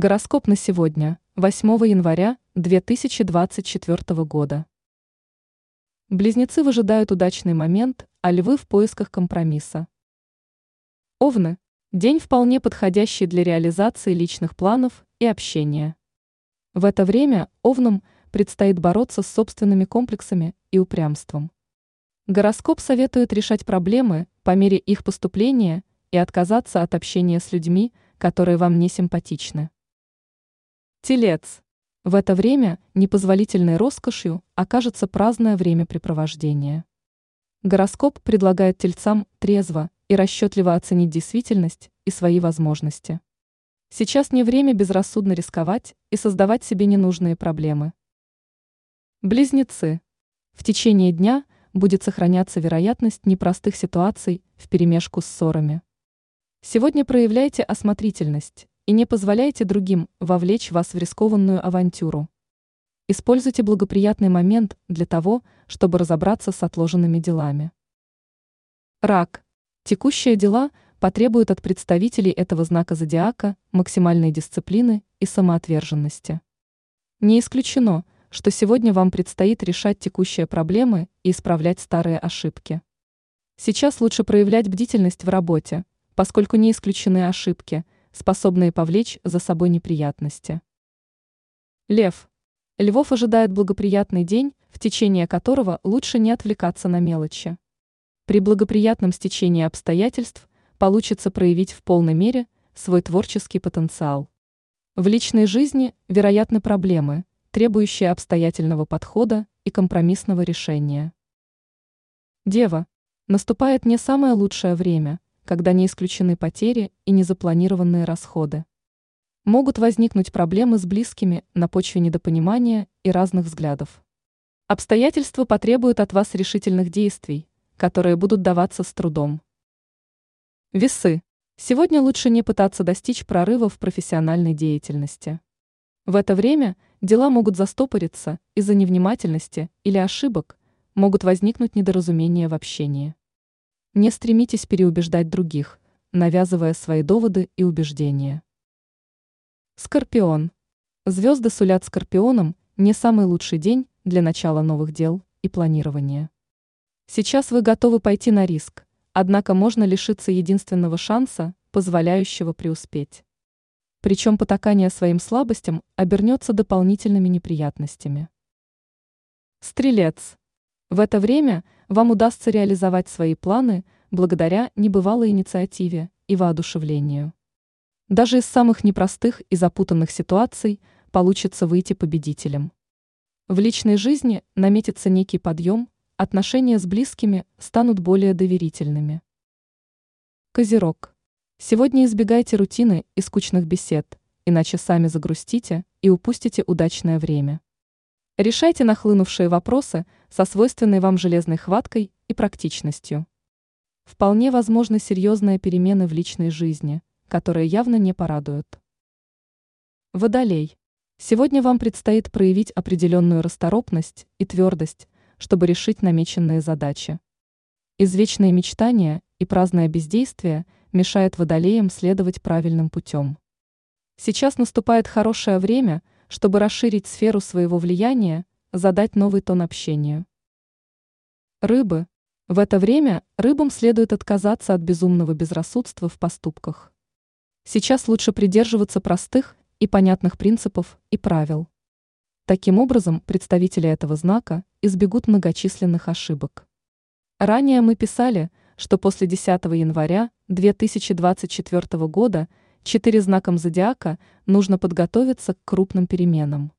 Гороскоп на сегодня, 8 января 2024 года. Близнецы выжидают удачный момент, а львы в поисках компромисса. Овны – день вполне подходящий для реализации личных планов и общения. В это время овнам предстоит бороться с собственными комплексами и упрямством. Гороскоп советует решать проблемы по мере их поступления и отказаться от общения с людьми, которые вам не симпатичны. Телец. В это время непозволительной роскошью окажется праздное времяпрепровождение. Гороскоп предлагает тельцам трезво и расчетливо оценить действительность и свои возможности. Сейчас не время безрассудно рисковать и создавать себе ненужные проблемы. Близнецы. В течение дня будет сохраняться вероятность непростых ситуаций вперемешку с ссорами. Сегодня проявляйте осмотрительность и не позволяйте другим вовлечь вас в рискованную авантюру. Используйте благоприятный момент для того, чтобы разобраться с отложенными делами. Рак. Текущие дела потребуют от представителей этого знака зодиака максимальной дисциплины и самоотверженности. Не исключено, что сегодня вам предстоит решать текущие проблемы и исправлять старые ошибки. Сейчас лучше проявлять бдительность в работе, поскольку не исключены ошибки – способные повлечь за собой неприятности. Лев. Львов ожидает благоприятный день, в течение которого лучше не отвлекаться на мелочи. При благоприятном стечении обстоятельств получится проявить в полной мере свой творческий потенциал. В личной жизни вероятны проблемы, требующие обстоятельного подхода и компромиссного решения. Дева. Наступает не самое лучшее время – когда не исключены потери и незапланированные расходы. Могут возникнуть проблемы с близкими на почве недопонимания и разных взглядов. Обстоятельства потребуют от вас решительных действий, которые будут даваться с трудом. Весы. Сегодня лучше не пытаться достичь прорыва в профессиональной деятельности. В это время дела могут застопориться из-за невнимательности или ошибок, могут возникнуть недоразумения в общении. Не стремитесь переубеждать других, навязывая свои доводы и убеждения. Скорпион. Звезды сулят скорпионам не самый лучший день для начала новых дел и планирования. Сейчас вы готовы пойти на риск, однако можно лишиться единственного шанса, позволяющего преуспеть. Причем потакание своим слабостям обернется дополнительными неприятностями. Стрелец. В это время вам удастся реализовать свои планы благодаря небывалой инициативе и воодушевлению. Даже из самых непростых и запутанных ситуаций получится выйти победителем. В личной жизни наметится некий подъем, отношения с близкими станут более доверительными. Козерог. Сегодня избегайте рутины и скучных бесед, иначе сами загрустите и упустите удачное время. Решайте нахлынувшие вопросы со свойственной вам железной хваткой и практичностью. Вполне возможны серьезные перемены в личной жизни, которые явно не порадуют. Водолей. Сегодня вам предстоит проявить определенную расторопность и твердость, чтобы решить намеченные задачи. Извечные мечтания и праздное бездействие мешает водолеям следовать правильным путем. Сейчас наступает хорошее время – чтобы расширить сферу своего влияния, задать новый тон общению. Рыбы. В это время рыбам следует отказаться от безумного безрассудства в поступках. Сейчас лучше придерживаться простых и понятных принципов и правил. Таким образом, представители этого знака избегут многочисленных ошибок. Ранее мы писали, что после 10 января 2024 года четыре знаком зодиака нужно подготовиться к крупным переменам.